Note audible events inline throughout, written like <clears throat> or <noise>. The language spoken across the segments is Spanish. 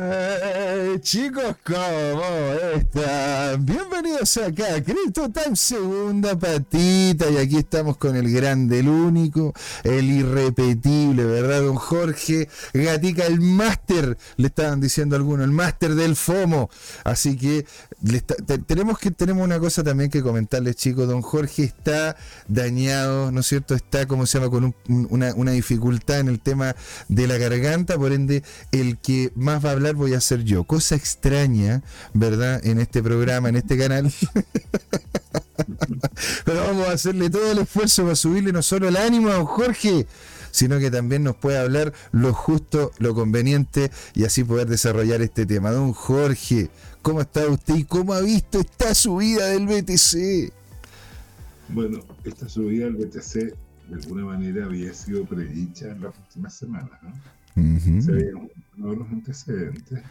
Eh, chicos, ¿cómo están? Bienvenidos acá a Cristo Time Segunda Patita. Y aquí estamos con el grande, el único, el irrepetible, ¿verdad? Don Jorge Gatica, el máster, le estaban diciendo algunos, el máster del FOMO. Así que tenemos que tenemos una cosa también que comentarles, chicos. Don Jorge está dañado, ¿no es cierto? Está, como se llama, con una, una dificultad en el tema de la garganta. Por ende, el que más va a hablar voy a ser yo. Cosa extraña, ¿verdad? En este programa, en este canal. <laughs> Pero vamos a hacerle todo el esfuerzo para subirle no solo el ánimo a Jorge, sino que también nos puede hablar lo justo, lo conveniente y así poder desarrollar este tema. Don Jorge, ¿cómo está usted y cómo ha visto esta subida del BTC? Bueno, esta subida del BTC de alguna manera había sido predicha en las últimas semanas, ¿no? Se veían los antecedentes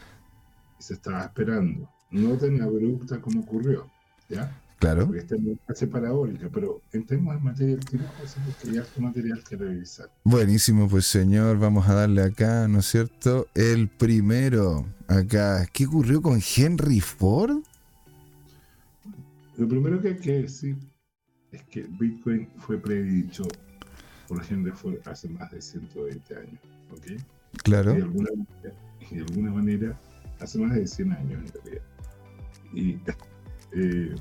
y se estaba esperando. No tan abrupta como ocurrió, ¿ya? Claro. Porque esta es parabólica, pero en materia del porque ya hay material que revisar. Buenísimo, pues señor, vamos a darle acá, ¿no es cierto? El primero, acá. ¿Qué ocurrió con Henry Ford? Lo primero que hay que decir es que Bitcoin fue predicho por Henry Ford hace más de 120 años, ¿ok? Claro. De alguna, de alguna manera, hace más de 100 años en realidad. Y eh,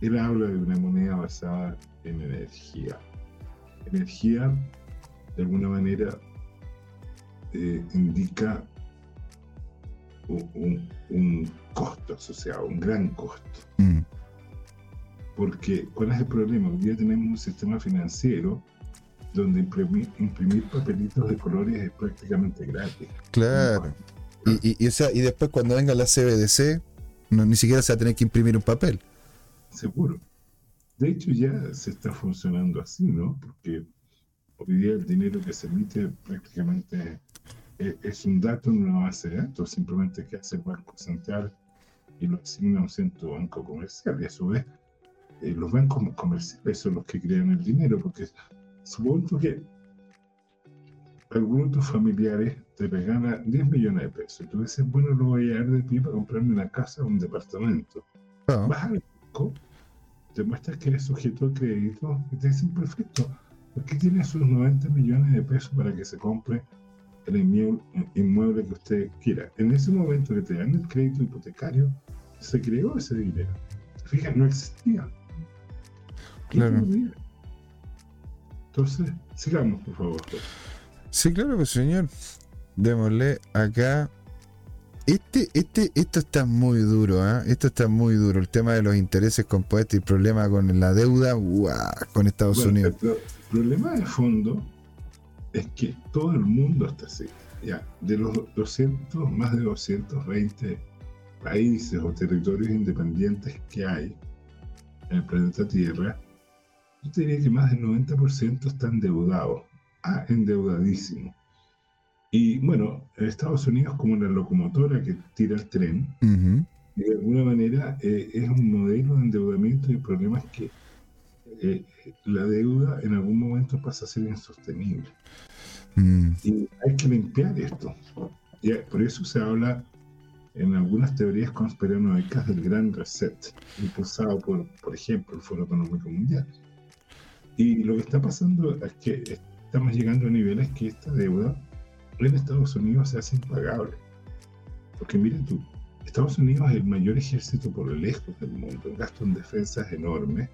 él habla de una moneda basada en energía. Energía, de alguna manera, eh, indica un, un, costo asociado, un gran costo. Mm. Porque, ¿cuál es el problema? Hoy día tenemos un sistema financiero donde imprimir, imprimir papelitos de colores es prácticamente gratis. Claro. Y, y, y después cuando venga la CBDC, no, ni siquiera se va a tener que imprimir un papel. Seguro. De hecho ya se está funcionando así, ¿no? Porque hoy día el dinero que se emite prácticamente es, un dato en una base de datos, simplemente que hace el Banco Central y lo asigna a un centro banco comercial. Y a su vez, eh, los bancos comerciales son los que crean el dinero, porque Supongo que algunos de tus familiares te regalan 10 millones de pesos y tú dices, bueno, lo voy a dar de ti para comprarme una casa o un departamento. Ah. Vas al banco, te muestras que eres sujeto de crédito y te dicen, perfecto, ¿por qué tiene esos 90 millones de pesos para que se compre el inmueble que usted quiera? En ese momento que te dan el crédito hipotecario, se creó ese dinero. Fíjate, no existía. Claro. Entonces, sigamos, por favor. Sí, claro, pues señor. Démosle acá. Este, este, esto está muy duro, ¿eh? Esto está muy duro. El tema de los intereses compuestos y el problema con la deuda con Estados Unidos. El, problema de fondo es que todo el mundo está así. Ya, de los 200, más de 220 países o territorios independientes que hay en el planeta Tierra, yo diría que más del 90% está endeudado, ah, endeudadísimo. Y bueno, Estados Unidos como la locomotora que tira el tren, de alguna manera eh, es un modelo de endeudamiento y el problema es que eh, la deuda en algún momento pasa a ser insostenible. Mm. Y hay que limpiar esto. Y por eso se habla en algunas teorías conspiranoicas del gran reset, impulsado por, por ejemplo, el Foro Económico Mundial. Y lo que está pasando es que estamos llegando a niveles que esta deuda en Estados Unidos se hace impagable. Porque miren tú, Estados Unidos es el mayor ejército por lejos del mundo, el gasto en defensa es enorme,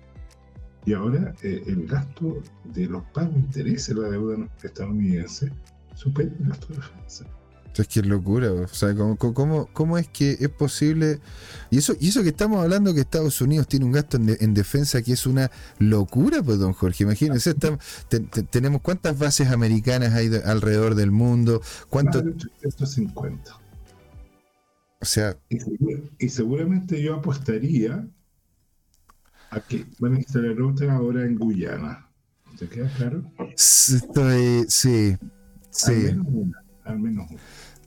y ahora eh, el gasto de los pagos de intereses de la deuda estadounidense supera el gasto de defensa. Es que es locura, o sea, ¿cómo, cómo, cómo es que es posible? Y eso, y eso que estamos hablando que Estados Unidos tiene un gasto en, defensa que es una locura, pues, don Jorge. Imagínense, tenemos cuántas bases americanas hay alrededor del mundo, cuánto. 850. O sea. Y, seguramente yo apostaría a que van a instalar otra ahora en Guyana. ¿Te queda claro? Estoy, sí, sí. Al menos una. Al menos una.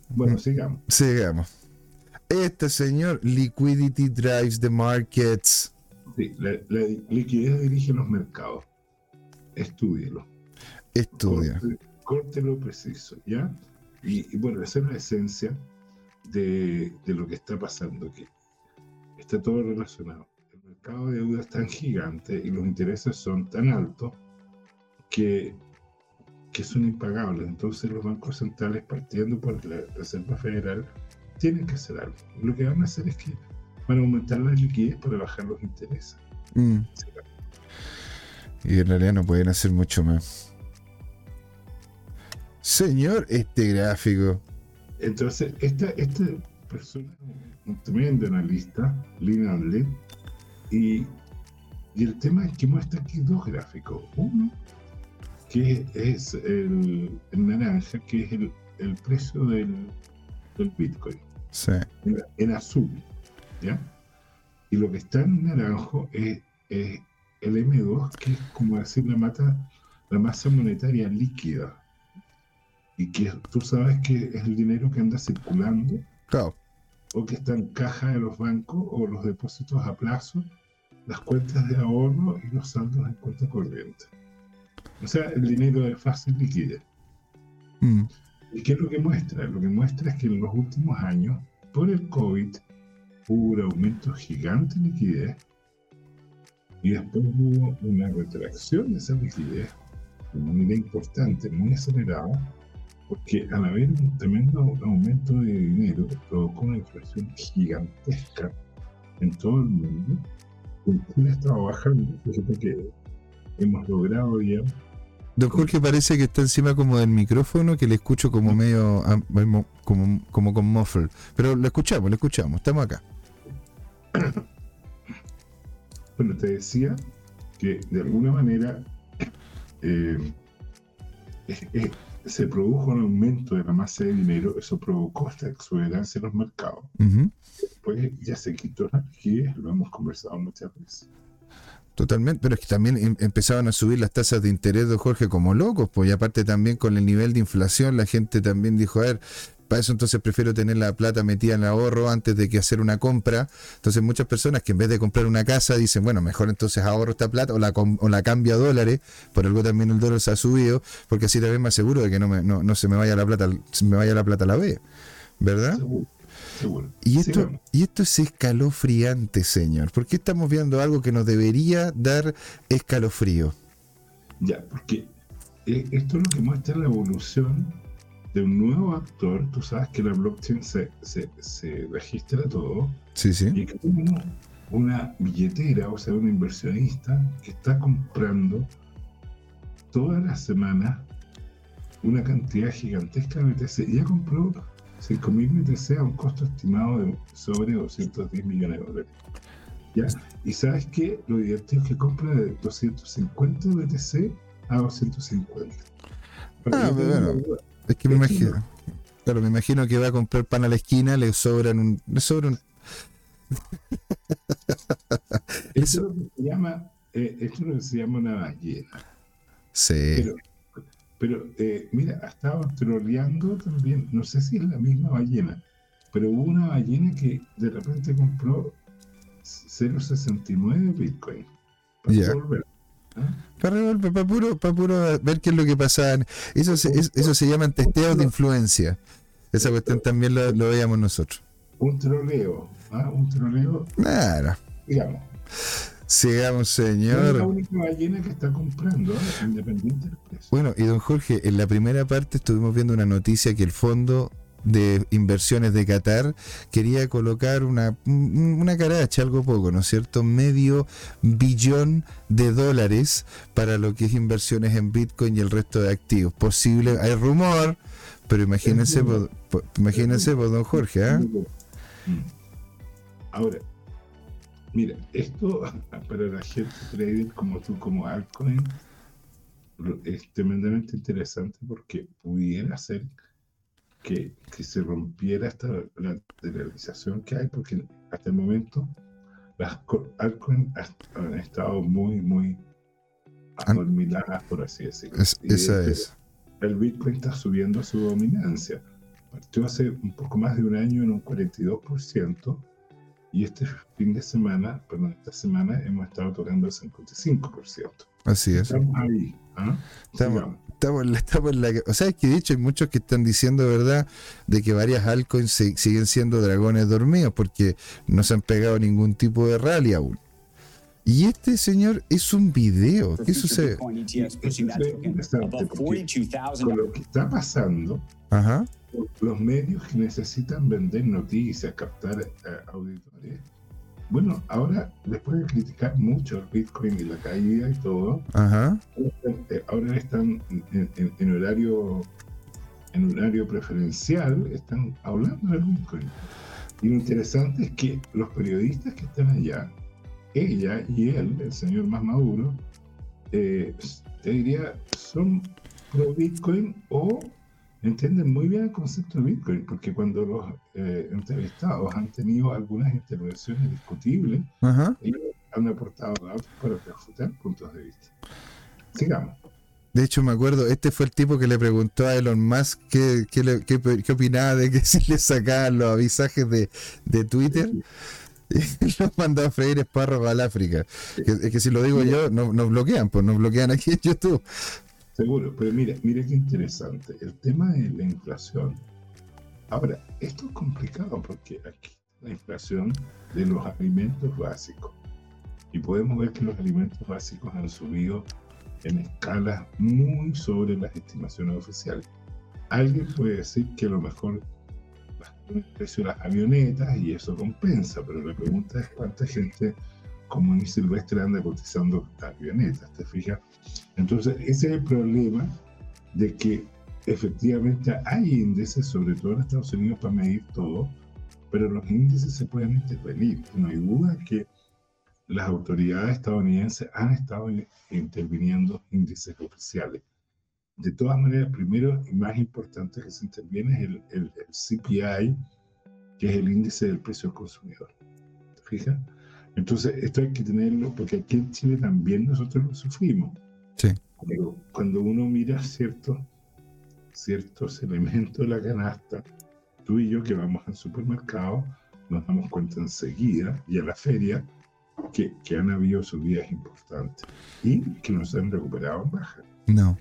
Bueno, sigamos. Sigamos. Este señor, Liquidity Drives the Markets. Sí, la, liquidez dirige los mercados. Estúdielo. Estudia. Corte, lo preciso, ¿ya? Y, bueno, esa es la esencia de, de lo que está pasando, que está todo relacionado. El mercado de deuda es tan gigante y los intereses son tan altos que, que son impagables. Entonces los bancos centrales, partiendo por la Reserva Federal, tienen que hacer algo. Lo que van a hacer es que van a aumentar la liquidez para bajar los intereses. Mm. Y en realidad no pueden hacer mucho más. Señor, este gráfico. Entonces, esta, esta persona un tremendo analista, Lina Adlet, y, y el tema es que muestra aquí dos gráficos. Uno, que es el, el naranja, que es el, el precio del, del Bitcoin. Sí. En, en azul, ¿ya? Y lo que está en naranjo es, es el M2, que es como decir la, mata, la masa monetaria líquida. Y que tú sabes que es el dinero que anda circulando Claro. o que está en caja de los bancos o los depósitos a plazo, las cuentas de ahorro y los saldos en cuenta corriente. O sea, el dinero de fácil liquidez. Mm. ¿Y qué es lo que muestra? Lo que muestra es que en los últimos años, por el COVID, hubo un aumento gigante de liquidez y después hubo una retracción de esa liquidez de manera importante, muy acelerada, porque al haber un tremendo aumento de dinero provocó una inflación gigantesca en todo el mundo. Estaba bajando, fíjate que hemos logrado ya Don Jorge parece que está encima como del micrófono, que le escucho como medio, ah, como, como, con muffle. Pero lo escuchamos, lo escuchamos, estamos acá. <coughs> Bueno, te decía que de alguna manera eh, se produjo un aumento de la masa de dinero, eso provocó esta exuberancia en los mercados. Ujú. Después ya se quitó la liquidez, lo hemos conversado muchas veces. Totalmente, pero es que también em- empezaban a subir las tasas de interés, don Jorge, como locos, pues y aparte también con el nivel de inflación, la gente también dijo, a ver, para eso entonces prefiero tener la plata metida en el ahorro antes de que hacer una compra. Entonces muchas personas que en vez de comprar una casa dicen, bueno, mejor entonces ahorro esta plata o la, o la cambio a dólares, por algo también el dólar se ha subido, porque así también me aseguro de que no, me, no, no se me vaya la plata, se me vaya la plata a la B, ¿verdad? Seguro. Y esto, Sigamos. y esto es escalofriante, señor. ¿Por qué estamos viendo algo que nos debería dar escalofrío? Ya, porque eh, esto es lo que muestra la evolución de un nuevo actor. Tú sabes que la blockchain se, se, se registra todo Sí, sí. y que uno, una billetera, o sea, un inversionista que está comprando todas las semanas una cantidad gigantesca de BTC. Ya compró 5.000 BTC a un costo estimado de sobre 210 millones de dólares. ¿Ya? Y sabes que lo divertido es que compra de 250 BTC a 250. Para Ah, bueno. Es que me imagino. Claro, me imagino que va a comprar pan a la esquina, le sobran un. Le sobran. <laughs> Esto es lo que se llama, eh, esto es lo que se llama una ballena. Sí. Pero, pero eh, mira, ha estado troleando también, no sé si es la misma ballena, pero hubo una ballena que de repente compró 0.69 Bitcoin. Para Ya. devolver, ¿ah? Para, revolver, para puro, para puro ver qué es lo que pasa. Eso se, es- eso se llaman testeos de influencia. Esa cuestión también lo, lo veíamos nosotros. Un troleo, ¿ah? un troleo, Nada. digamos. Sigamos, No es la señor. única ballena que está comprando, ¿ah? independiente del precio. Bueno, y don Jorge, en la primera parte estuvimos viendo una noticia que el Fondo de Inversiones de Qatar quería colocar una, un- una caracha, algo poco, ¿no es cierto? Medio billón de dólares para lo que es inversiones en Bitcoin y el resto de activos. Posible, hay rumor, pero imagínense, imagínense, don Jorge, ¿ah? Mm. Ahora, mira, esto <laughs> para la gente trader como tú, como altcoin, es tremendamente interesante porque pudiera ser que, que se rompiera esta lateralización que hay, porque hasta el momento las co- altcoins ha- han estado muy, muy adormiladas, por así decirlo. Es- esa es. el Bitcoin está subiendo su dominancia. Partió hace un poco más de un año en un 42% y este fin de semana, perdón, esta semana hemos estado tocando el 55%. Así es. Estamos ahí. ¿ah? Estamos, estamos en la- estamos en la que- o sea, es que de hecho hay muchos que están diciendo, ¿verdad?, de que varias altcoins se- siguen siendo dragones dormidos porque no se han pegado ningún tipo de rally aún. Y este señor es un video. ¿Qué sucede? Bitcoin ETFs pushing that Eso es token interesante, above porque $42,000. Con lo que está pasando, Ajá. Los medios que necesitan vender noticias, captar eh, auditores. Bueno, ahora, después de criticar mucho el Bitcoin y la caída y todo, Ajá. eh, ahora están en, en- en horario en horario preferencial, están hablando del Bitcoin. Y lo interesante es que los periodistas que están allá, ella y él, el señor más maduro, eh, te diría, son pro Bitcoin o entienden muy bien el concepto de Bitcoin, porque cuando los eh, entrevistados han tenido algunas intervenciones discutibles, Ajá. ellos han aportado datos para refutar puntos de vista. Sigamos. De hecho, me acuerdo, este fue el tipo que le preguntó a Elon Musk qué, qué, le- qué- qué opinaba de que <laughs> si le sacaban los avisajes de, de Twitter. Y <laughs> los mandó a freír espárragos al África. Que, es que si lo digo yo, no- nos bloquean, pues nos bloquean aquí en YouTube. Seguro, pero mira, mira qué interesante. El tema de la inflación. Ahora, esto es complicado porque aquí la inflación de los alimentos básicos. Y podemos ver que los alimentos básicos han subido en escalas muy sobre las estimaciones oficiales. Alguien puede decir que a lo mejor el precio de las avionetas y eso compensa, pero la pregunta es cuánta gente común y silvestre anda cotizando avionetas, ¿te fijas? Entonces, ese es el problema de que efectivamente hay índices, sobre todo en Estados Unidos, para medir todo, pero los índices se pueden intervenir. No hay duda que las autoridades estadounidenses han estado in- interviniendo índices oficiales. De todas maneras, primero y más importante que se interviene es el, el- el CPI, que es el índice del precio al consumidor. ¿Te fijas? Entonces, esto hay que tenerlo porque aquí en Chile también nosotros lo sufrimos. Sí. Pero cuando uno mira ciertos, ciertos elementos de la canasta, tú y yo que vamos al supermercado, nos damos cuenta enseguida y a la feria que, que han habido subidas importantes y que no se han recuperado en baja. No,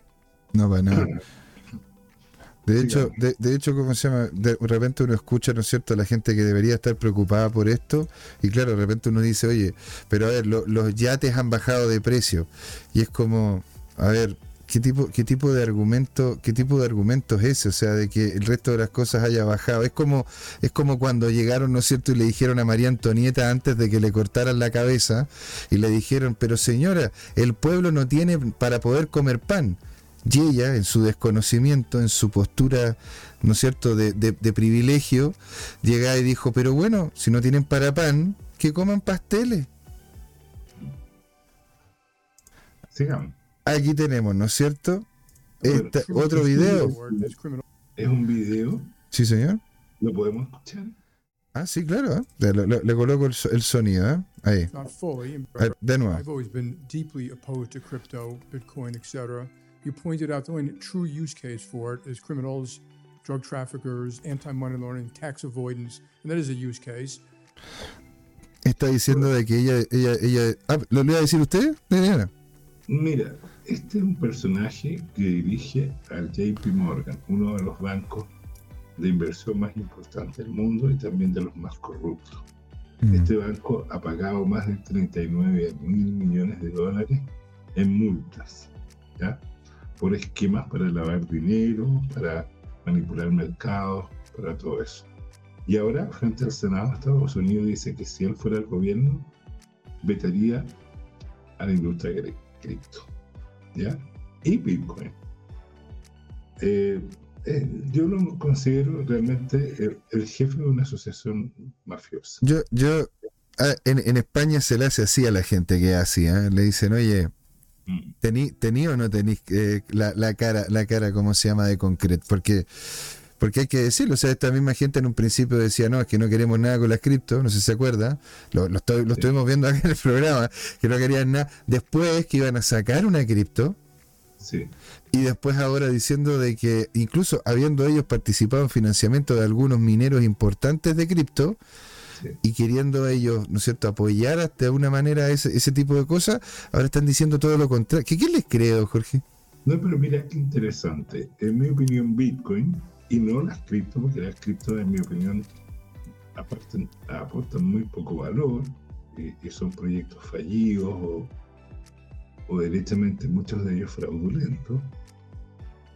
no para nada. <clears throat> De hecho, de, de hecho, ¿cómo se llama? De repente uno escucha, ¿no es cierto?, a la gente que debería estar preocupada por esto, y claro, de repente uno dice, oye, pero a ver, lo- los yates han bajado de precio, y es como, a ver, ¿qué tipo, qué tipo de argumento, qué tipo de argumento es ese? O sea, de que el resto de las cosas haya bajado. Es como, es como cuando llegaron, ¿no es cierto?, y le dijeron a María Antonieta antes de que le cortaran la cabeza, y le dijeron, pero señora, el pueblo no tiene para poder comer pan. Y ella, en su desconocimiento, en su postura, ¿no es cierto?, de, de- de privilegio, llega y dijo, pero bueno, si no tienen para pan, que coman pasteles. Sigamos. Aquí tenemos, ¿no es cierto? Esta- otro video. Es un video, Sí, señor. lo podemos escuchar. Ah, sí, claro. ¿eh? Le, le- le coloco el, so- el sonido, ¿eh? Ahí. Ah, De nuevo. You pointed out the only true use case for it is criminals, drug traffickers, anti-money laundering, tax avoidance, and that is a use case. Está diciendo de que ella, ella, ella. Ah, ¿Lo le iba a decir usted? Mira, este es un personaje que dirige al JP Morgan, uno de los bancos de inversión más importantes del mundo y también de los más corruptos. Mm. Este banco ha pagado más de 39 mil millones de dólares en multas, ¿ya? Por esquemas para lavar dinero, para manipular mercados, para todo eso. Y ahora, frente al Senado Estados Unidos, dice que si él fuera el gobierno, vetaría a la industria de cripto, ¿ya? Y Bitcoin. Eh, eh, yo lo considero realmente el, el jefe de una asociación mafiosa. Yo, yo. ah, en, en España se le hace así a la gente que así, ¿eh? Le dicen, oye. ¿Tení, tení o no tenéis eh, la, la cara, la cara, ¿cómo se llama? De concreto. Porque, porque hay que decirlo, o sea, esta misma gente en un principio decía, no, es que no queremos nada con las cripto, no sé si se acuerda, lo, lo estuvimos viendo <laughs> acá en el programa, que no querían nada. Después que iban a sacar una cripto, Sí, y después ahora diciendo de que incluso habiendo ellos participado en financiamiento de algunos mineros importantes de cripto, Sí. y queriendo ellos, ¿no es cierto?, apoyar hasta de una manera ese, ese tipo de cosas, ahora están diciendo todo lo contrario. ¿Qué, qué les creo, Jorge? No, pero mira qué interesante. En mi opinión, Bitcoin, y no las cripto, porque las cripto, en mi opinión, aportan, aportan muy poco valor, y, y son proyectos fallidos o, o derechamente muchos de ellos fraudulentos.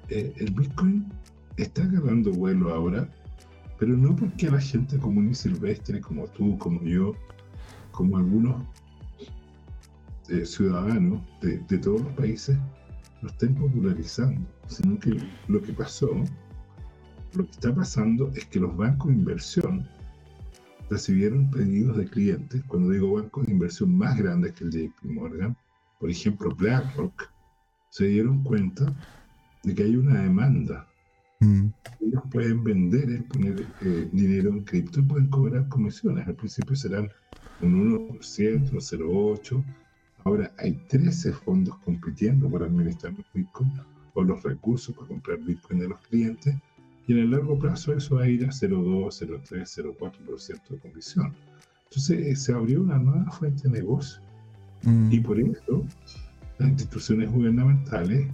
Eh, el Bitcoin está agarrando vuelo ahora, pero no porque la gente común y silvestre, como tú, como yo, como algunos eh, ciudadanos de, de todos los países, lo estén popularizando, sino que lo que pasó, lo que está pasando es que los bancos de inversión recibieron pedidos de clientes, cuando digo bancos de inversión más grandes que el JP Morgan, por ejemplo BlackRock, se dieron cuenta de que hay una demanda. Mm, Ellos pueden vender, eh, poner eh, dinero en cripto y pueden cobrar comisiones. Al principio serán un 1%, 0,8%. Ahora hay 13 fondos compitiendo para administrar los Bitcoin o los recursos para comprar Bitcoin de los clientes. Y en el largo plazo eso va a ir a 0,2, 0,3, 0,4% de comisión. Entonces eh, se abrió una nueva fuente de negocio. mm, Y por eso las instituciones gubernamentales,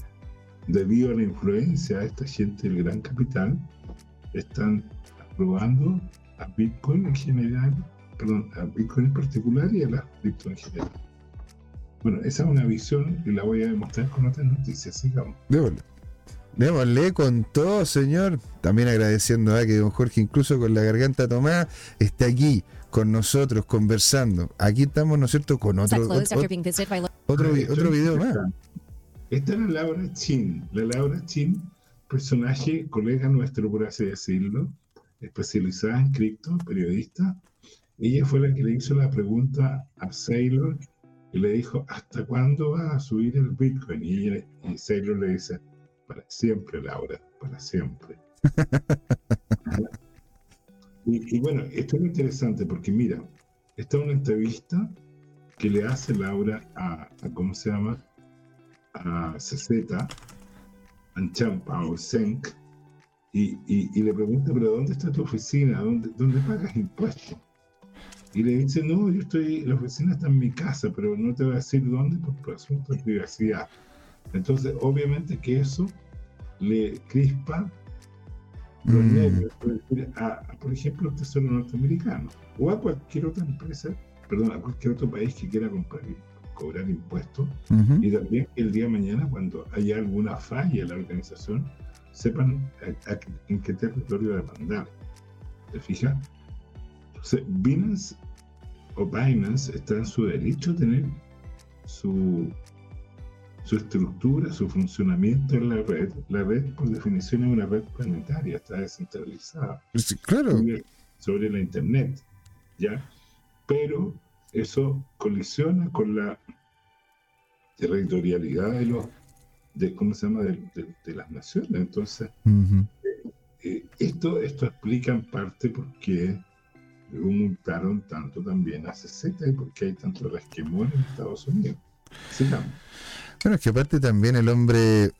debido a la influencia de esta gente del gran capital, están aprobando a Bitcoin en general, perdón, a Bitcoin en particular y a las cripto en general. Bueno, esa es una visión y la voy a demostrar con otras noticias, sigamos. démosle. Démosle con todo, señor. También agradeciendo a que don Jorge, incluso con la garganta tomada, está aquí con nosotros conversando. Aquí estamos, ¿no es cierto?, con otro, otro, otro, otro video más. Esta es la Laura Chin. La Laura Chin, personaje, colega nuestro, por así decirlo, especializada en cripto, periodista. Ella fue la que le hizo la pregunta a Sailor y le dijo, ¿hasta cuándo va a subir el Bitcoin? Y, ella- y Sailor le dice, para siempre, Laura, para siempre. <laughs> y, y bueno, esto es muy interesante porque mira, esta es una entrevista que le hace Laura a, a ¿cómo se llama? A CZ, a Champa o Senk, y, y, y le pregunta, pero ¿dónde está tu oficina? ¿Dónde, dónde pagas impuestos? Y le dice, no, yo estoy, la oficina está en mi casa, pero no te voy a decir dónde por, por asuntos de privacidad. Entonces, obviamente que eso le crispa los Mm. nervios, a, a, por ejemplo, el Tesoro norteamericano o a cualquier otra empresa, perdón, a cualquier otro país que quiera comprar, cobrar impuestos Ujú. y también que el día de mañana, cuando haya alguna falla en la organización, sepan a- a- en qué territorio demandar. ¿Te fijas? Entonces, Binance o Binance está en su derecho a tener su, su estructura, su funcionamiento en la red. La red, por definición, es una red planetaria, está descentralizada Sí, Claro. sobre, sobre la internet, ¿ya? Pero eso colisiona con la territorialidad de los, de, ¿cómo se llama?, de, de- de las naciones. Entonces, Ujú. eh, esto, esto explica en parte por qué multaron tanto también a CZ y por qué hay tanto resquemón en Estados Unidos. Sigamos. Bueno, es que aparte también el hombre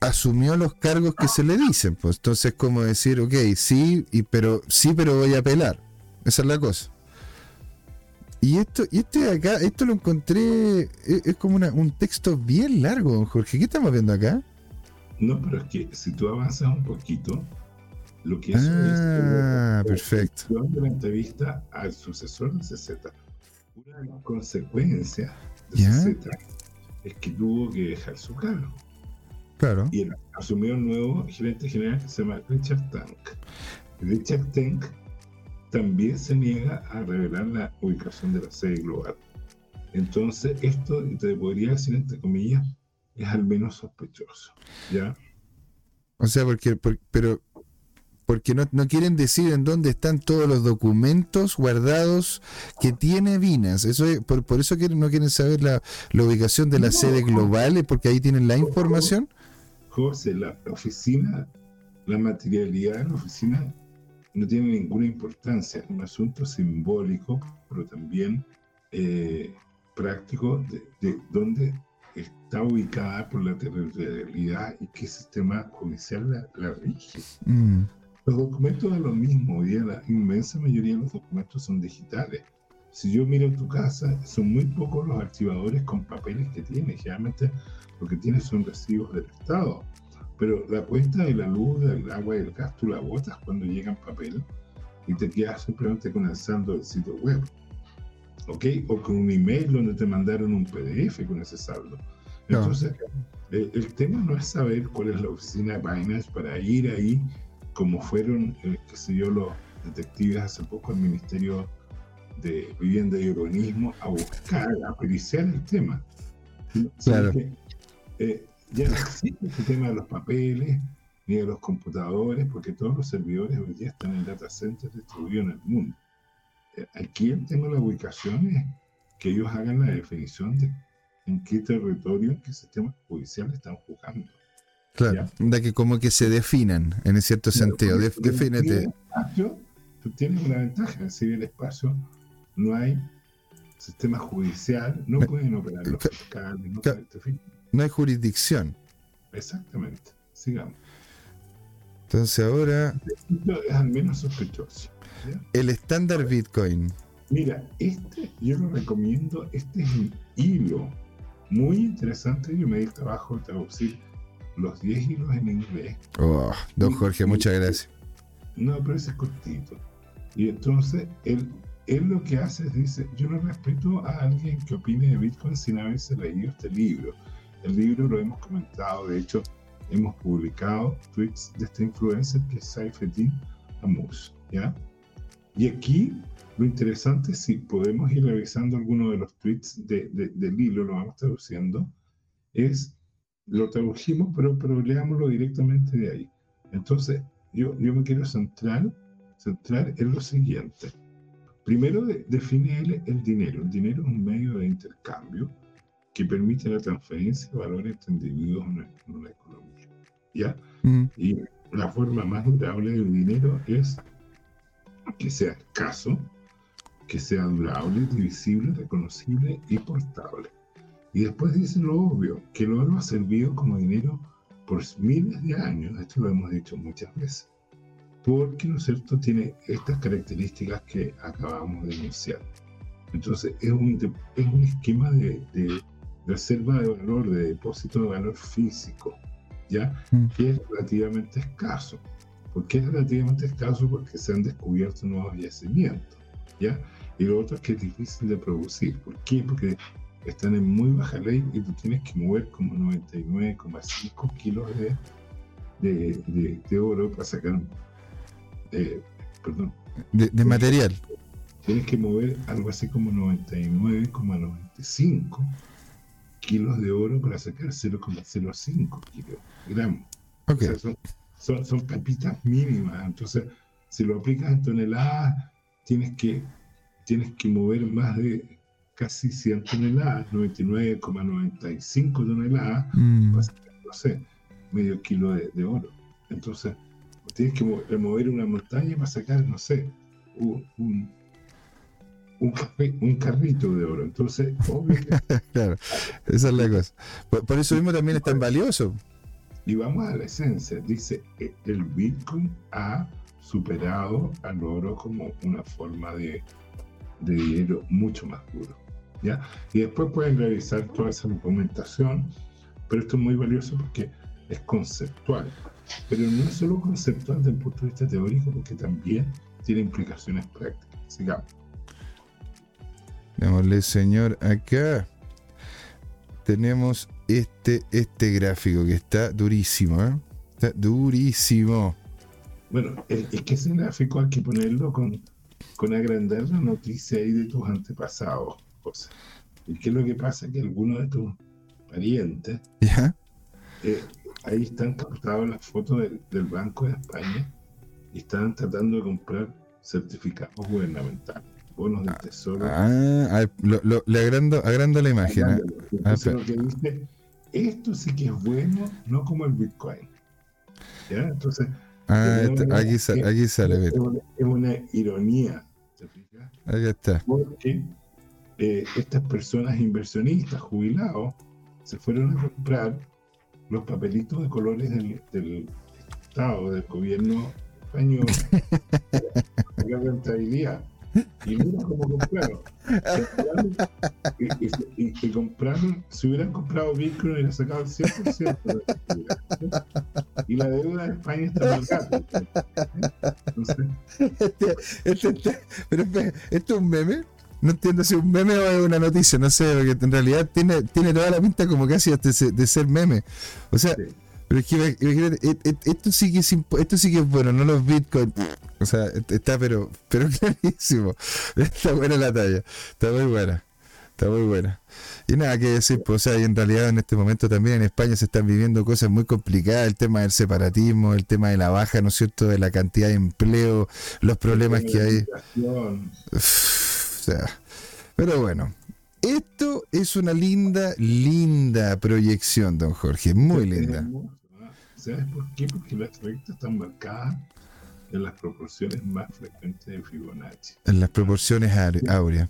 asumió los cargos que se le dicen, pues entonces como decir, ok, sí, y pero sí, pero voy a apelar. Esa es la cosa. Y esto, y este de acá, esto lo encontré, es, es como una- un texto bien largo, don Jorge. ¿Qué estamos viendo acá? No, pero es que si tú avanzas un poquito, lo que eso Ah, es... perfecto. de la entrevista al sucesor de CZ. Una de las consecuencias de ¿Ya? CZ es que tuvo que dejar su cargo Claro. y asumió un nuevo gerente general que se llama Richard Tank. Richard Tank también se niega a revelar la ubicación de la sede global. Entonces, esto te podría decir, entre comillas, es al menos sospechoso. ¿Ya? O sea, porque, por- pero porque no, no quieren decir en dónde están todos los documentos guardados que tiene Vinas. Eso es- por, por eso quieren, no quieren saber la, la ubicación de las No. sedes globales, porque ahí tienen la información. José, la oficina, la materialidad de la oficina no tiene ninguna importancia. Es un asunto simbólico, pero también eh, práctico de, de dónde está ubicada por la territorialidad y qué sistema judicial la, la rige. Mm, Los documentos es lo mismo. Hoy día la inmensa mayoría de los documentos son digitales. Si yo miro tu casa, son muy pocos los archivadores con papeles que tienes. Generalmente lo que tienes son recibos del Estado. Pero la cuenta de la luz, del agua y del gas, tú la botas cuando llega en papel y te quedas simplemente con el saldo del sitio web. ¿Ok? O con un email donde te mandaron un PDF con ese saldo. Entonces, el, el, tema no es saber cuál es la oficina de Binance para ir ahí, como fueron, eh, qué sé yo, los detectives hace poco al Ministerio de Vivienda y Urbanismo a buscar, a periciar el tema. Claro. Que, eh, ya no existe el tema de los papeles ni de los computadores, porque todos los servidores hoy día están en data centers distribuidos en el mundo. Eh, aquí el tema de la ubicación es que ellos hagan la definición de en qué territorio, en qué sistema judicial están jugando. Claro, de que como que se definan en cierto claro, sentido. De, defínete. Espacio, tú tienes una ventaja, en civil espacio no hay sistema judicial, no pueden operar los fiscales, no, no hay jurisdicción. Exactamente, sigamos. Entonces ahora... Es al menos sospechoso. ¿ya? El estándar Bitcoin. Mira, este yo lo recomiendo, este es un hilo muy interesante. Yo me di el trabajo de traducir los 10 hilos en inglés. Oh, don Jorge, muchas gracias. No, pero ese es cortito. Y entonces él, él lo que hace es dice, yo no respeto a alguien que opine de Bitcoin sin haberse leído este libro. El libro lo hemos comentado, de hecho, hemos publicado tweets de este influencer que es Saifeddin Amus, ¿ya? Y aquí lo interesante, si podemos ir revisando algunos de los tweets de, de, del hilo, lo vamos traduciendo, es, lo tradujimos, pero, pero leámoslo directamente de ahí. Entonces, yo, yo me quiero centrar, centrar en lo siguiente. Primero de, define él el dinero. El dinero es un medio de intercambio que permite la transferencia de valores entre individuos en una, economía. ¿Ya? Mm. Y la forma más durable del dinero es que sea escaso, que sea durable, divisible, reconocible y portable. Y después dice lo obvio, que el oro ha servido como dinero por miles de años, esto lo hemos dicho muchas veces, porque, ¿no es cierto?, tiene estas características que acabamos de enunciar. Entonces, es un, es un esquema de, de reserva de valor, de depósito de valor físico, ¿ya? Mm. Que es relativamente escaso. ¿Por qué es relativamente escaso? Porque se han descubierto nuevos yacimientos, ¿ya? Y lo otro es que es difícil de producir. ¿Por qué? Porque están en muy baja ley y tú tienes que mover como 99,5 kilos de, de, de, de, oro para sacar, eh, perdón. De, de material. Tienes que mover algo así como 99,95 kilos de oro para sacar 0,05 kilos, gramos. Okay. O sea, son, son, son capitas mínimas. Entonces, si lo aplicas en toneladas, tienes que, tienes que mover más de casi 100 toneladas, 99,95 toneladas, Mm. para sacar, no sé, medio kilo de, de oro. Entonces, tienes que mo- remover una montaña para sacar, no sé, un, un, un, un carrito de oro. Entonces, obvio que <laughs> Claro, esa es la cosa. Por, por eso mismo también es tan valioso. Y vamos a la esencia. Dice, eh, el Bitcoin ha superado al oro como una forma de, de dinero mucho más duro. ¿ya? Y después pueden revisar toda esa documentación, pero esto es muy valioso porque es conceptual. Pero no es solo conceptual desde el punto de vista teórico, porque también tiene implicaciones prácticas. Sigamos. Démosle, señor, acá tenemos este, este gráfico que está durísimo, ¿eh? Está durísimo. Bueno, es, que ese gráfico hay que ponerlo con, con agrandar la noticia ahí de tus antepasados, José. ¿Y qué es lo que pasa? Que algunos de tus parientes, ¿Ya? eh, ahí están captados las fotos del, del Banco de España y están tratando de comprar certificados gubernamentales, bonos del tesoro. Ah, lo- lo- le agrando, agrando la imagen. Entonces Ah, lo que dice, esto sí que es bueno, no como el Bitcoin. ¿Ya? Entonces, Ah, está- no, aquí, sa- es- aquí sale, es una, es una ironía. Aquí está. porque eh, estas personas inversionistas jubilados se fueron a comprar los papelitos de colores del, del Estado, del gobierno español, <laughs> la rentabilidad. Y mira cómo compraron. <laughs> Y, y, y, compraron, si hubieran comprado Bitcoin, hubieran sacado el 100% de la Y la deuda de España está. Entonces, Este, este, este- pero ¿esto es un meme? No entiendo si es un meme o es una noticia, no sé, porque en realidad tiene, tiene toda la pinta como casi de, ser- de ser meme. O sea, Sí. Pero es que et- et- esto sí que es bueno, no los bitcoins. O sea, está pero, pero <laughs> clarísimo. Está buena la talla, está muy buena. Está muy buena. Y nada que decir, pues, o sea, y en realidad en este momento también en España se están viviendo cosas muy complicadas, el tema del separatismo, el tema de la baja, ¿no es cierto?, de la cantidad de empleo, los problemas que hay. O sea, pero bueno, esto es una linda, linda proyección, don Jorge, muy linda. ¿Sabes por qué? Porque las rectas están marcadas en las proporciones más frecuentes de Fibonacci. En las proporciones áure- áureas.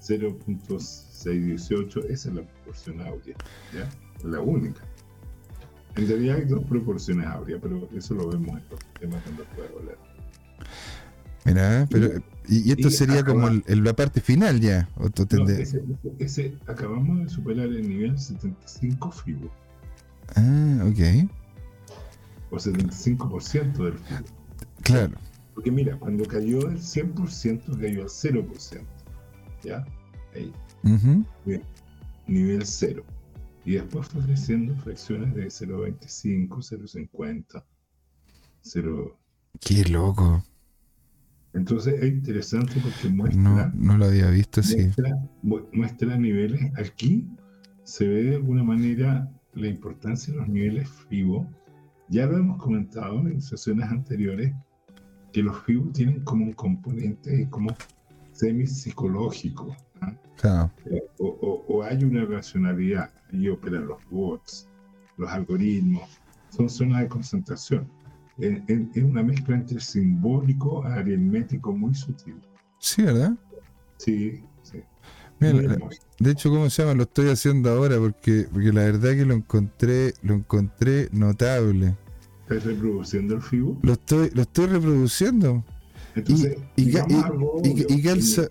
0.618, esa es la proporción áurea, ¿ya? La única. En realidad hay dos proporciones áureas, pero eso lo vemos en los temas cuando pueda hablar. Mira, pero y, y esto y sería como acaba- el- el- la parte final ya. No, ese- acabamos de superar el nivel 75 FIBO, Ah, ok. O 75% del FIBO. Claro. Porque mira, cuando cayó del 100%, cayó al 0%. ¿Ya? Ahí, nivel 0. Y después fue creciendo fracciones de 0.25, 0.50, 0. Qué loco. Entonces es interesante porque muestra, No, no lo había visto muestra, mu- muestra niveles. Aquí se ve de alguna manera la importancia de los niveles FIBO. Ya lo hemos comentado en sesiones anteriores, que los FIBO tienen como un componente como semi-psicológico. ¿ah? Claro. Eh, o, o- o hay una racionalidad, ahí operan los bots, los algoritmos, son zonas de concentración. En- en- Es una mezcla entre simbólico a aritmético muy sutil. Sí, ¿verdad? Sí. Mira, de hecho, ¿cómo se llama? Lo estoy haciendo ahora porque, porque la verdad que lo encontré, lo encontré notable. ¿Estás reproduciendo el FIBO? Lo estoy, lo estoy reproduciendo. Entonces, y y- y calza-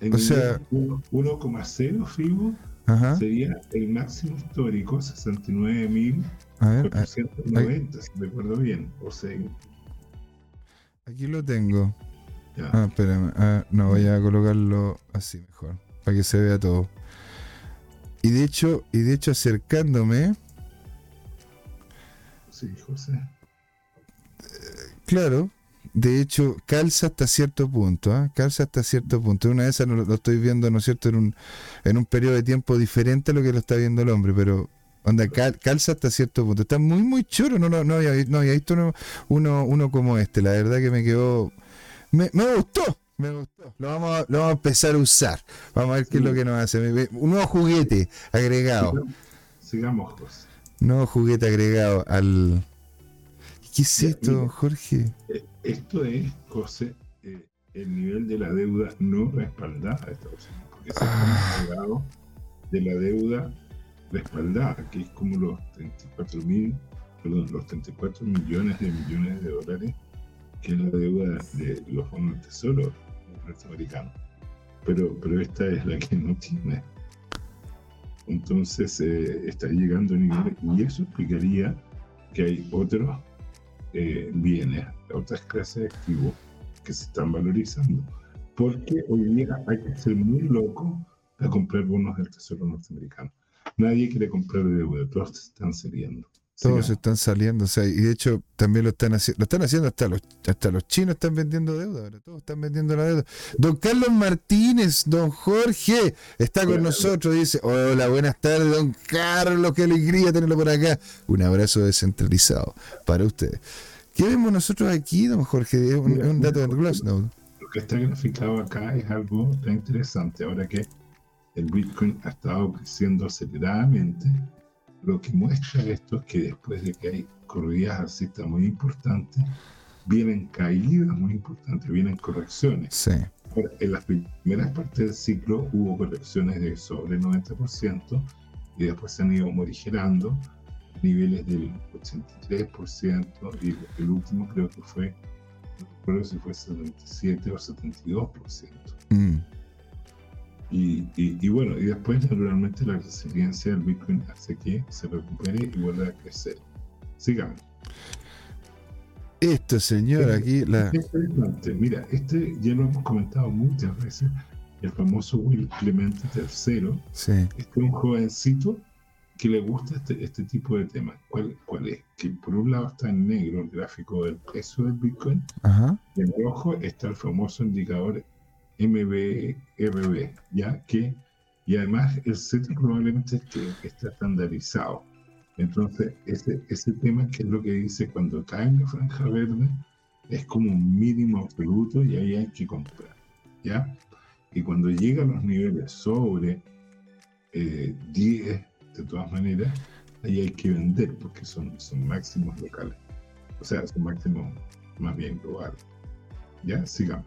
en o sea- uno- 1,0 FIBO Ajá. sería el máximo histórico, 69.490, A ver, a- si recuerdo bien. O sea, aquí lo tengo. Ya. Ah, espérame. Ah, no, voy a colocarlo así mejor. Para que se vea todo. Y de hecho, y de hecho acercándome, Sí, José. claro, de hecho calza hasta cierto punto, ¿ah? calza hasta cierto punto. Una de esas lo, lo estoy viendo, ¿no es cierto?, en un, en un periodo de tiempo diferente a lo que lo está viendo el hombre, pero onda, cal- calza hasta cierto punto. Está muy, muy choro, no, no, no, había, no había visto uno, uno, uno como este. La verdad que me quedó... Me, me gustó, me gustó. Lo vamos, a, lo vamos a empezar a usar. Vamos a ver qué es lo que nos hace. Un nuevo juguete agregado. Sigamos, José. Nuevo juguete agregado al... ¿Qué es Ya, esto, mira. Jorge? Eh, Esto es, José, eh, el nivel de la deuda no respaldada de Estados Unidos, porque se Ah. hablado de la deuda respaldada, que es como los 34 mil, perdón, los 34 millones de millones de dólares, que es la deuda de los fondos del tesoro norteamericanos. Pero, pero esta es la que no tiene. Entonces eh, está llegando a niveles, y eso explicaría que hay otros eh, bienes, otras clases de activos que se están valorizando. Porque hoy día hay que ser muy loco para comprar bonos del Tesoro norteamericano. Nadie quiere comprar deuda, todos están saliendo. Todos están saliendo, o sea, y de hecho también lo están haciendo, lo están haciendo hasta los, hasta los chinos están vendiendo deuda, ahora todos están vendiendo la deuda. Don Carlos Martínez, don Jorge, está con nosotros, dice, hola, buenas tardes, don Carlos, qué alegría tenerlo por acá. Un abrazo descentralizado para usted. ¿Qué vemos nosotros aquí, don Jorge? Es un, Mira, es un dato de mira, Glassnode. Lo que está graficado acá es algo tan interesante. Ahora que el Bitcoin ha estado creciendo aceleradamente, lo que muestra esto es que después de que hay corridas alcistas muy importantes, vienen caídas muy importantes, vienen correcciones. Sí, en las primeras partes del ciclo hubo correcciones de sobre el 90% y después se han ido morigerando niveles del 83% y el último creo que fue, no recuerdo si fue 77 o 72%. Mm. Y, y, y, bueno, y después naturalmente la resiliencia del Bitcoin hace que se recupere y vuelva a crecer. Sigamos. Esto, señor, aquí la... Interesante. Mira, este ya lo hemos comentado muchas veces, el famoso Will Clemente III. Sí. Este es un jovencito que le gusta este, este tipo de temas. ¿Cuál, ¿Cuál es? Que por un lado está en negro el gráfico del precio del Bitcoin, Ajá. y en rojo está el famoso indicador MBRB, ya que, y además el set probablemente esté, está estandarizado. Entonces, ese, ese tema que es lo que dice cuando cae en la franja verde, es como un mínimo absoluto y ahí hay que comprar, ¿ya? Y cuando llega a los niveles sobre eh, 10, de todas maneras, ahí hay que vender porque son, son máximos locales. O sea, son máximos más bien globales. ¿Ya? Sigamos.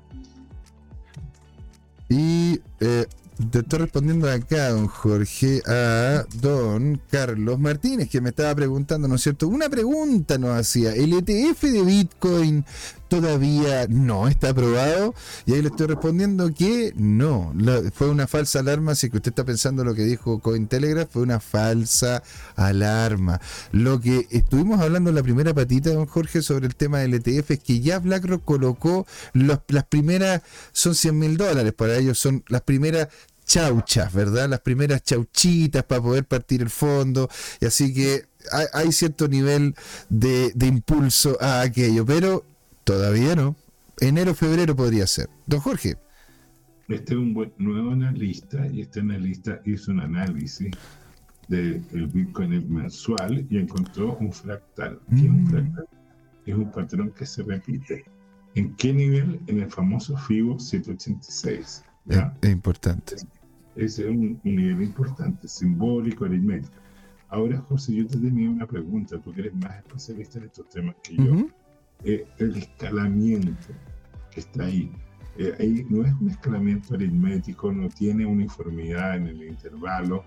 Y eh, te estoy respondiendo acá, don Jorge, a don Carlos Martínez, que me estaba preguntando, ¿no es cierto? Una pregunta nos hacía, ¿el ETF de Bitcoin todavía no está aprobado? Y ahí le estoy respondiendo que no, fue una falsa alarma, si que usted está pensando lo que dijo Cointelegraph, fue una falsa alarma. Lo que estuvimos hablando en la primera patita, don Jorge, sobre el tema del ETF, es que ya BlackRock colocó los- las primeras, son 100 mil dólares, para ellos son las primeras chauchas, ¿verdad? Las primeras chauchitas para poder partir el fondo. Y así que hay, hay cierto nivel de, de impulso a aquello, pero todavía no. Enero, febrero podría ser. Don Jorge. Este es un buen, nuevo analista y este analista hizo un análisis del Bitcoin mensual y encontró un fractal. ¿Qué es un Mm. fractal? Es un patrón que se repite. ¿En qué nivel? En el famoso FIBO 786. Es, ¿ya? es importante. Ese es un, un nivel importante, simbólico, aritmético. Ahora, José, yo te tenía una pregunta. Tú que eres más especialista en estos temas que yo. Eh, el escalamiento que está ahí, eh, ahí no es un escalamiento aritmético, no tiene uniformidad en el intervalo.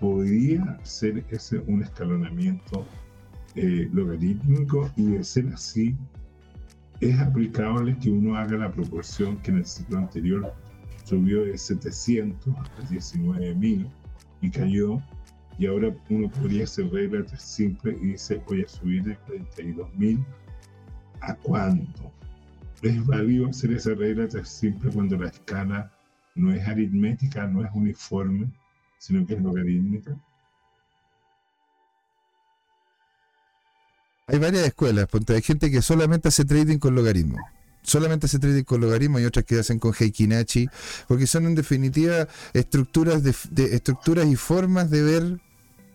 Podría ser ese un escalonamiento eh, logarítmico y de ser así, es aplicable que uno haga la proporción que en el ciclo anterior subió de 700 a 19.000 y cayó, y ahora uno podría hacer regla simple y dice voy a subir de 42.000 a cuánto. Es válido hacer esa regla tres simple cuando la escala no es aritmética, no es uniforme, sino que es logarítmica. Hay varias escuelas, ponte, hay gente que solamente hace trading con logaritmo. Solamente hace trading con logaritmo y otras que hacen con Heikinachi, porque son en definitiva estructuras de- estructuras y formas de ver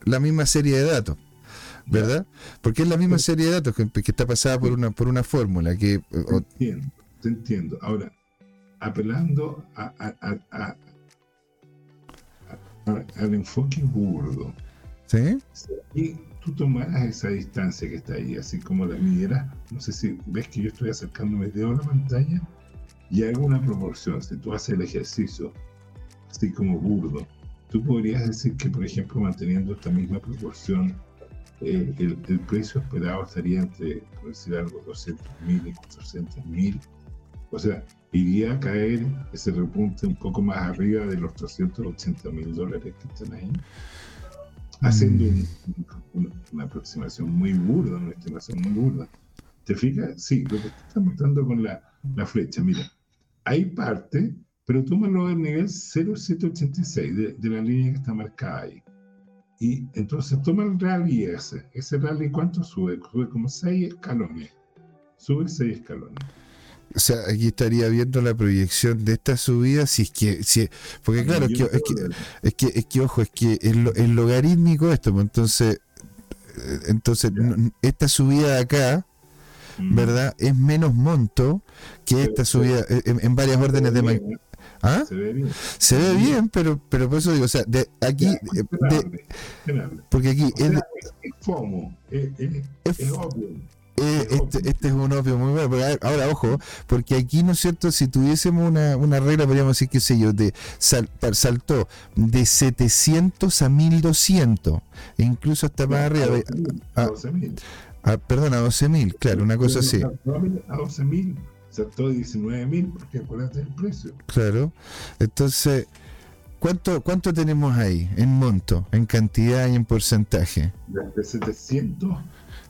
la misma serie de datos. ¿Verdad? Porque es la misma serie de datos que, que está pasada por una por una fórmula que Te o- entiendo, te entiendo. Ahora, apelando a- a- a- a- a- al enfoque burdo, ¿sí? y tú tomaras esa distancia que está ahí, así como la midieras, no sé si ves que yo estoy acercándome de a la pantalla y hago una proporción, si tú haces el ejercicio así como burdo, tú podrías decir que, por ejemplo, manteniendo esta misma proporción, eh, el, el precio esperado estaría entre, por decir algo, 200 mil y 400 mil. O sea, iría a caer ese repunte un poco más arriba de los 380 mil dólares que están ahí haciendo un- un- una aproximación muy burda, una estimación muy burda. ¿Te fijas? Sí, lo que está mostrando con la, la flecha, mira, hay parte, pero tómalo del nivel 0786, de, de la línea que está marcada ahí. Y entonces toma el rally ese. Ese rally, ¿cuánto sube? Sube como 6 escalones. Sube 6 escalones. O sea, aquí estaría viendo la proyección de esta subida, si es que, si, porque claro, es que, es que, es que, es que, ojo, es que es, lo- es logarítmico esto, pues, entonces, eh, entonces esta subida de acá. ¿verdad? Es menos monto que esta subida eh, en, en varias órdenes de magnitud. ¿Ah? Se ve bien. Se ve bien, pero, pero por eso digo, o sea, de aquí, Ya, de- esperable. porque aquí O sea, es, es FOMO, es, es, es- obvio. Eh, este, este, es un opio muy bueno. ahora, ojo, porque aquí, ¿no es cierto? Si tuviésemos una, una regla, podríamos decir, qué sé yo, de saltó de 700 a 1200, e incluso hasta más arriba. A, 12.000. Ah, perdón, a 12.000, claro, una cosa así. A 12.000, saltó de 19.000, porque acuérdate el precio. Claro, entonces ¿Cuánto, ¿Cuánto tenemos ahí en monto, en cantidad y en porcentaje? Desde 700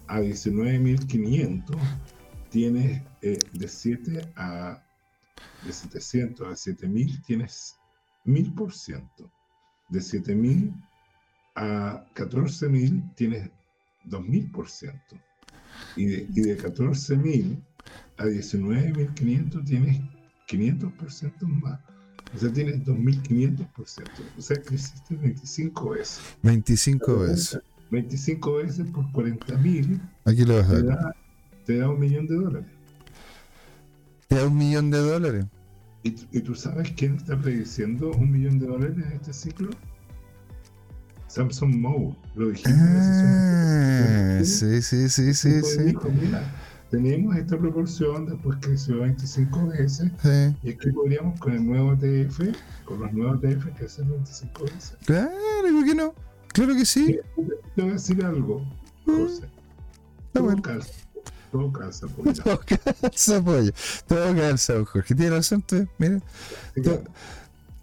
a 19.500 tienes eh, de 7 a de 700 a 7.000 tienes 1000%. De 7.000 a 14.000 tienes 2.000%. Y de, y de 14.000 a 19.500 tienes 500% más. O sea, tienes 2.500%. O sea, creciste 25 veces. 25 veces. 25 veces por 40.000. Aquí lo vas a ver. Te da un millón de dólares. ¿Te da un millón de dólares? ¿Y, ¿Y, tú sabes quién está prediciendo un millón de dólares en este ciclo? Samsung Mo. Lo dijimos. Ah, sí, sí, sí, sí. sí. Dijo, mira, tenemos esta proporción, después creció 25 veces, y es que podríamos con el nuevo TF, con los nuevos TF, crecer 25 veces. Claro, ¿por qué no? Claro que sí. Te voy a decir algo, mm. José. todo bueno. calza, todo calza, <laughs> pollo. Todo calza, pollo. Todo calza, Jorge. Tiene razón, tú, mira.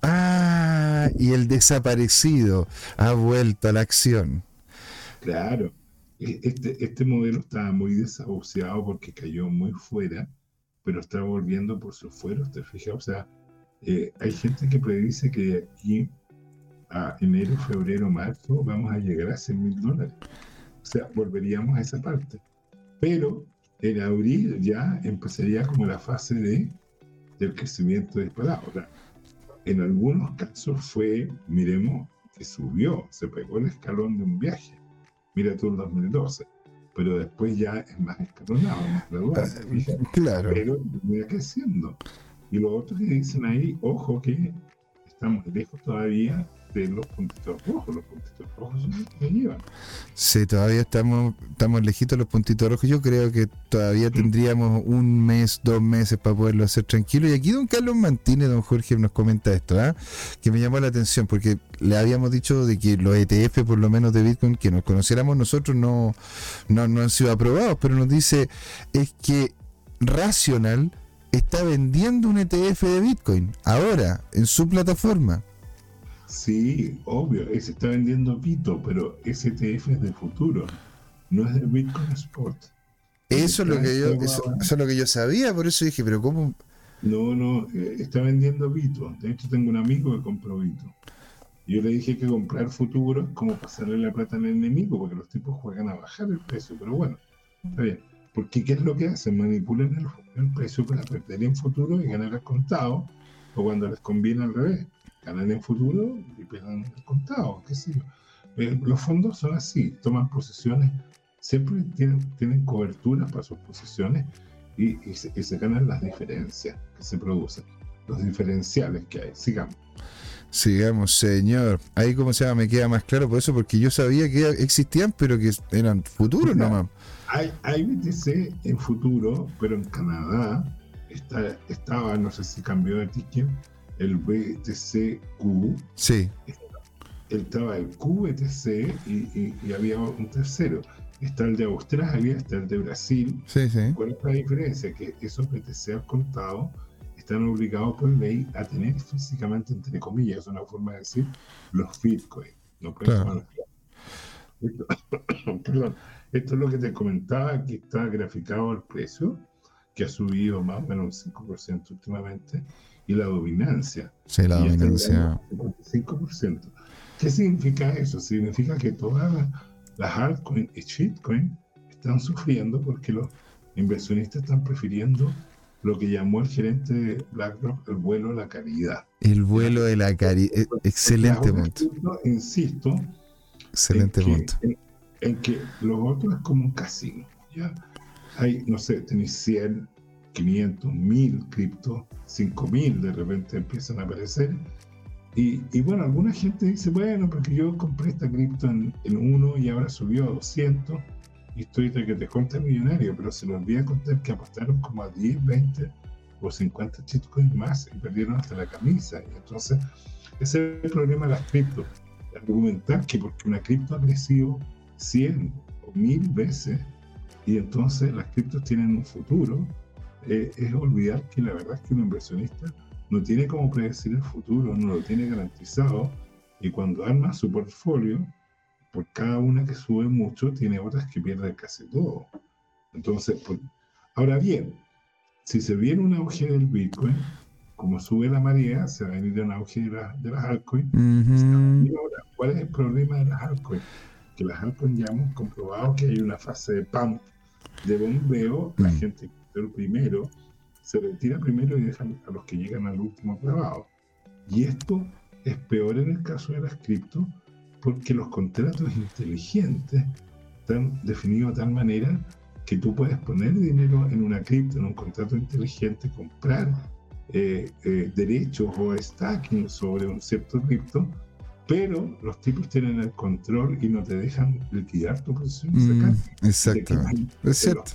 Ah, y el desaparecido ha vuelto a la acción. Claro. E-, este, este modelo estaba muy desahuciado porque cayó muy fuera, pero está volviendo por sus fueros, ¿te fijas? O sea, eh, hay gente que predice que aquí a enero, febrero, marzo vamos a llegar a 100 mil dólares. O sea, volveríamos a esa parte. Pero en abril ya empezaría como la fase de, del crecimiento disparado. O en algunos casos fue, miremos, que subió, se pegó el escalón de un viaje mira tú el 2012, pero después ya es más escalonado, más gradual. Ah, claro. Pero mira creciendo. Y lo otro que dicen ahí, ojo que estamos lejos todavía de los puntitos rojos. Los puntitos rojos son que. Sí, todavía estamos, estamos lejitos los puntitos rojos. Yo creo que todavía tendríamos un mes, dos meses para poderlo hacer tranquilo. Y aquí don Carlos Mantine, don Jorge, nos comenta esto, ¿ah? que me llamó la atención porque le habíamos dicho de que los ETF, por lo menos de Bitcoin, que nos conociéramos nosotros, no, no, no han sido aprobados, pero nos dice es que Rational está vendiendo un ETF de Bitcoin ahora en su plataforma. Sí, obvio, se está vendiendo Pito, pero ese ETF es de futuro, no es de Bitcoin Sport. Eso es, lo que yo, eso, es lo que yo sabía, por eso dije, pero ¿cómo? No, no, eh, está vendiendo Vito. De hecho, tengo un amigo que compró Vito. Yo le dije que comprar futuro es como pasarle la plata al enemigo, porque los tipos juegan a bajar el precio, pero bueno, está bien. Porque ¿qué es lo que hacen? Manipulan el, el precio para perder en futuro y ganar al contado, o cuando les conviene al revés ganan en futuro y pierden el contado, qué sé yo. Eh, los fondos son así, toman posiciones, siempre tienen, tienen coberturas para sus posiciones y, se, ganan las diferencias que se producen, los diferenciales que hay. Sigamos. Sigamos, señor. Ahí, como se llama? Me queda más claro por eso, porque yo sabía que existían, pero que eran futuros nomás. Hay, hay BTC en futuro, pero en Canadá está, estaba, no sé si cambió de ticket, el BTCQ. Sí. Estaba el QBTC y, y, había un tercero. Está el de Australia, está el de Brasil. Sí, sí. ¿Cuál es la diferencia? Que esos BTC al contado están obligados por ley a tener físicamente, entre comillas, es una forma de decir, los Bitcoin. No claro. esto, <coughs> perdón, esto es lo que te comentaba, aquí está graficado el precio, que ha subido más o menos un 5% últimamente y la dominancia. Sí, la dominancia. 5%. ¿Qué significa eso? Significa que todas las altcoins y shitcoins están sufriendo porque los inversionistas están prefiriendo lo que llamó el gerente de BlackRock el vuelo de la caridad. El vuelo de la caridad. E, excelente punto. Insisto. Excelente punto. En, que los otros es como un casino. ¿ya? Hay, no sé, tenéis 100, 500, 1000 criptos, 5000 de repente empiezan a aparecer. Y, y, bueno, alguna gente dice, bueno, porque yo compré esta cripto en, en uno y ahora subió a 200 historia que te cuenta millonario, pero se lo olvida contar que apostaron como a 10, 20 o 50 shitcoins más y perdieron hasta la camisa. Y entonces, ese es el problema de las criptos. Argumentar que porque una cripto ha crecido 100 o 1000 veces y entonces las criptos tienen un futuro, eh, es olvidar que la verdad es que un inversionista no tiene como predecir el futuro, no lo tiene garantizado y cuando arma su portfolio, por cada una que sube mucho, tiene otras que pierden casi todo. Entonces, pues, ahora bien, si se viene un auge del Bitcoin, como sube la marea, se va a venir un auge de, de las altcoins. Ujú. Y ahora, ¿cuál es el problema de las altcoins? Que las altcoins ya hemos comprobado que hay una fase de pump, de bombeo, la Mm. gente que el primero se retira primero y dejan a los que llegan al último clavado. Y esto es peor en el caso de las cripto, porque los contratos inteligentes están definidos de tal manera que tú puedes poner dinero en una cripto, en un contrato inteligente, comprar eh, eh, derechos o stacking sobre un cierto cripto, pero los tipos tienen el control y no te dejan liquidar tu posición Mm, exactamente. Es cierto.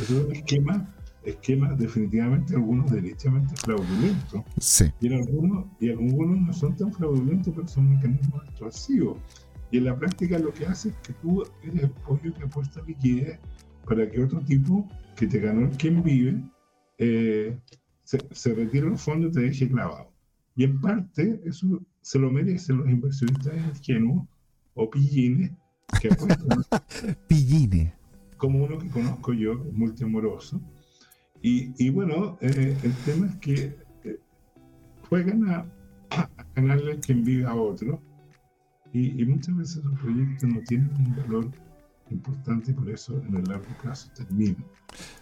Es un esquema, esquema definitivamente algunos derechamente fraudulentos. Sí. Y, en algunos, y algunos no son tan fraudulentos, pero son mecanismos extorsivos. Y en la práctica lo que hace es que tú eres el pollo que apuesta liquidez para que otro tipo que te ganó el quien vive eh, se, se retire los fondos y te deje clavado. Y en parte eso se lo merecen los inversionistas ingenuos o pillines que apuestan <laughs> Pilline. como uno que conozco yo, multiamoroso. Y, y bueno, eh, el tema es que eh, juegan a, a ganarle quien vive a otro. Y, y muchas veces esos proyectos no tienen un valor importante y por eso en el largo plazo terminan.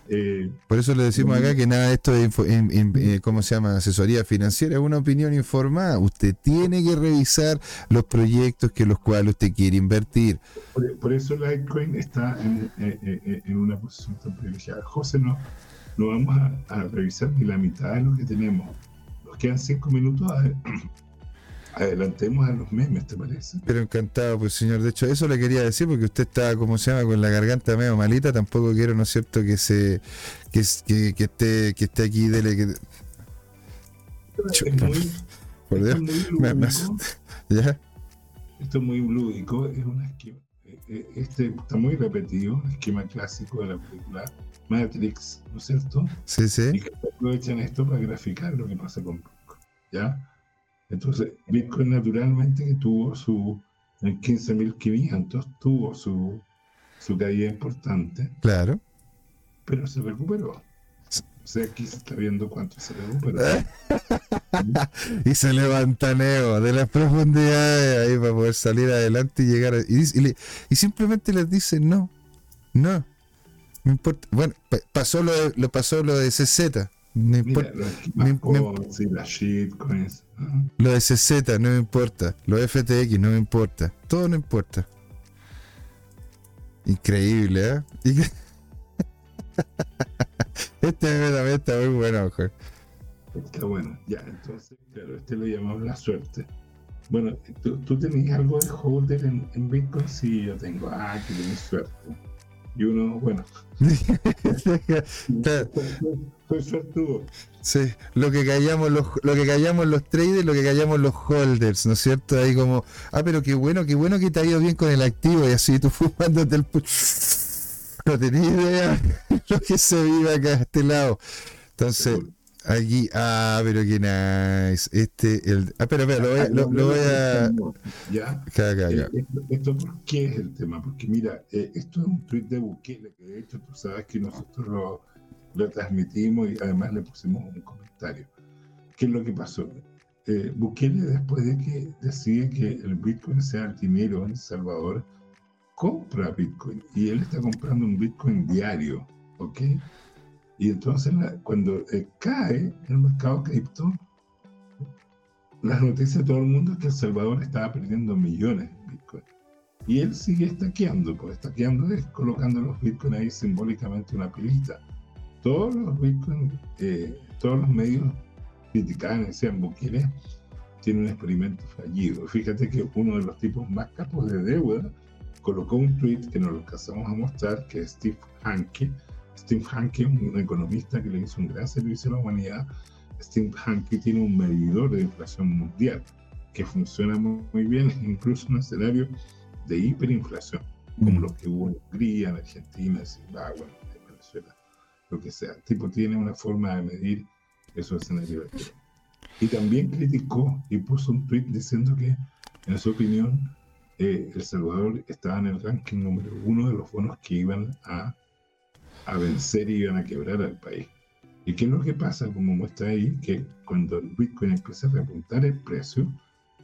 Eh, Por eso le decimos acá que nada de esto es, info- in- in- eh, ¿cómo se llama? Asesoría financiera, es una opinión informada. Usted tiene que revisar los proyectos que los cuales usted quiere invertir. por, por eso Litecoin está en, eh, eh, eh, en una posición tan privilegiada. José, no, no vamos a, a revisar ni la mitad de lo que tenemos. Nos quedan cinco minutos. ade- <clears throat> Adelantemos a los memes, ¿te parece? Pero encantado, pues señor. De hecho, eso le quería decir porque usted está, como se llama, con la garganta medio malita. Tampoco quiero, ¿no es cierto?, que se que, es- que, que esté que esté aquí, dele que. Es Chuta, muy, Por esto Dios. es muy Me- me lúdico. <laughs> ¿Ya? Esto es muy lúdico. Es un esquema. eh, eh, Este está muy repetido, un esquema clásico de la película Matrix, ¿no es cierto? Sí, Y sí. que aprovechan esto para graficar lo que pasa con Bitcoin. ¿Ya? Entonces, Bitcoin naturalmente tuvo su. En 15.500 tuvo su, su caída importante, Claro. pero se recuperó. O sea, aquí se está viendo cuánto se recuperó. <laughs> Y se levanta Neo de las profundidades ahí para poder salir adelante y llegar. a- y, le- y simplemente les dice no, no, no importa. Bueno, pa- pasó lo de, lo pasó lo de CZ, no Mira, importa. los me- me- las shitcoins. Lo de CZ no me importa, lo de FTX no me importa, todo no importa. Increíble, ¿eh? <laughs> <laughs> Este meme también está muy bueno, ojo. Está bueno, ya, entonces, claro, este lo llamamos la suerte. Bueno, ¿tú, tú tenías algo de holder en, en Bitcoin? Sí, yo tengo. Ah, que tenés suerte. Y uno, bueno, soy suertudo. Sí, lo que callamos los, lo que callamos los traders, lo que callamos los holders, ¿no es cierto? Ahí como, ah, pero qué bueno, qué bueno que te ha ido bien con el activo y así tú <laughs> fumándote el No tenía idea <laughs> lo que se vive acá a este lado. Entonces, aquí, ah, pero qué nice. Este, el, ah, pero, pero, lo voy, a- lo, lo voy a. ¿Ya? Acá, acá, Eh, acá. Esto, esto por qué es el tema? Porque mira, eh, esto es un tweet de Bukele, que de hecho tú sabes que nosotros lo, lo transmitimos y además le pusimos un comentario. ¿Qué es lo que pasó? Eh, Bukele, después de que decide que el Bitcoin sea el dinero en El Salvador, compra Bitcoin y él está comprando un Bitcoin diario, ¿ok? Y entonces la- cuando eh, cae el mercado cripto, las noticias de todo el mundo es que El Salvador estaba perdiendo millones en Bitcoin. Y él sigue estaqueando, pues estaqueando es colocando los Bitcoin ahí simbólicamente en una pilita. Todos los Bitcoin, eh, todos los medios criticaban, decían Bukele tiene un experimento fallido. Fíjate que uno de los tipos más capos de deuda colocó un tweet que nos lo alcanzamos a mostrar, que es Steve Hanke. Steve Hanke, un economista que le hizo un gran servicio a la humanidad. Steve Hanke tiene un medidor de inflación mundial que funciona muy bien, <laughs> incluso en un escenario de hiperinflación, como mm. los que hubo en Hungría, en Argentina, en Zimbabue, en Venezuela, lo que sea. El tipo tiene una forma de medir esos escenarios. Y también criticó y puso un tweet diciendo que, en su opinión, eh, El Salvador estaba en el ranking número uno de los bonos que iban a, a vencer y iban a quebrar al país. ¿Y qué es lo que pasa? Como muestra ahí, que cuando el Bitcoin empieza a repuntar el precio,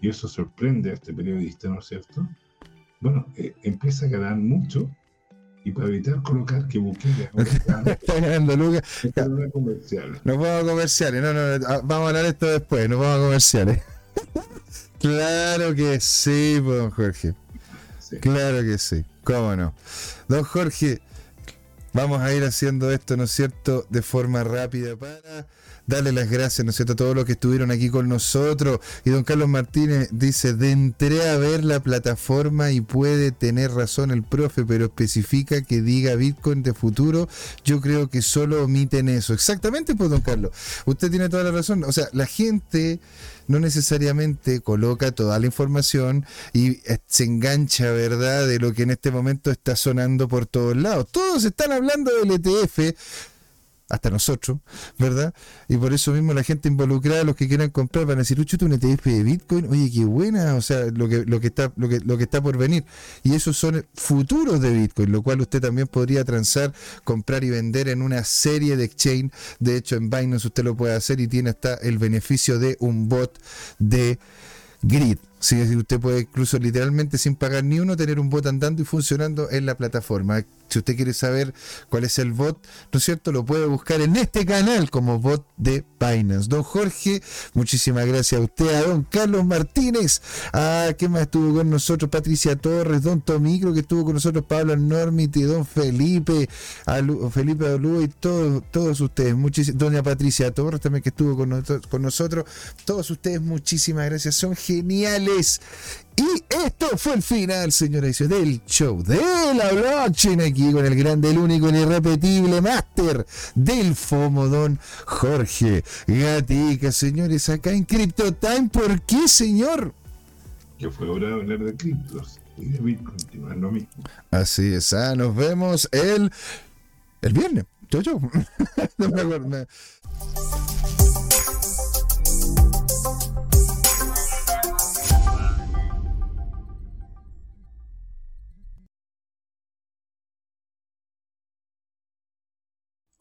y eso sorprende a este periodista, ¿no es cierto? Bueno, eh, empieza a ganar mucho y para evitar colocar que Bukele <laughs> está ganando Lucas. No comerciales. Nos vamos a comerciales, no, no, ah, vamos a hablar esto después, nos vamos a comerciales. <laughs> claro que sí, pues, don Jorge. Claro que sí, cómo no. Don Jorge, vamos a ir haciendo esto, ¿no es cierto?, de forma rápida para darle las gracias, ¿no es cierto?, a todos los que estuvieron aquí con nosotros. Y don Carlos Martínez dice, de entré a ver la plataforma y puede tener razón el profe, pero especifica que diga Bitcoin de futuro. Yo creo que solo omiten eso. Exactamente, pues, don Carlos. Usted tiene toda la razón. O sea, la gente no necesariamente coloca toda la información y eh, se engancha, ¿verdad?, de lo que en este momento está sonando por todos lados. Todos están hablando del ETF hasta nosotros, ¿verdad? Y por eso mismo la gente involucrada, los que quieran comprar, van a decir, tú un ETF de Bitcoin, oye, qué buena, o sea, lo que, lo que está, lo que, lo que está por venir. Y esos son futuros de Bitcoin, lo cual usted también podría transar, comprar y vender en una serie de exchange. De hecho, en Binance usted lo puede hacer y tiene hasta el beneficio de un bot de grid. Sí, usted puede incluso literalmente sin pagar ni uno tener un bot andando y funcionando en la plataforma. Si usted quiere saber cuál es el bot, ¿no es cierto? Lo puede buscar en este canal como bot de Binance. Don Jorge, muchísimas gracias a usted, a don Carlos Martínez, a qué más estuvo con nosotros, Patricia Torres, don Tomicro que estuvo con nosotros, Pablo Normiti, don Felipe, Felipe Alú y todos, todos ustedes, muchísimas, doña Patricia Torres también que estuvo con, con nosotros, todos ustedes, muchísimas gracias, son geniales. Y esto fue el final, señores, del show de la blockchain aquí con el grande, el único, el irrepetible máster del FOMO, Jorge Gatica, señores, acá en CryptoTime. ¿Por qué, señor? Que fue hora de hablar de criptos y de Bitcoin, no es lo mismo. Así es, ah, nos vemos el, el viernes. Chau, chau. <laughs> no me acuerdo.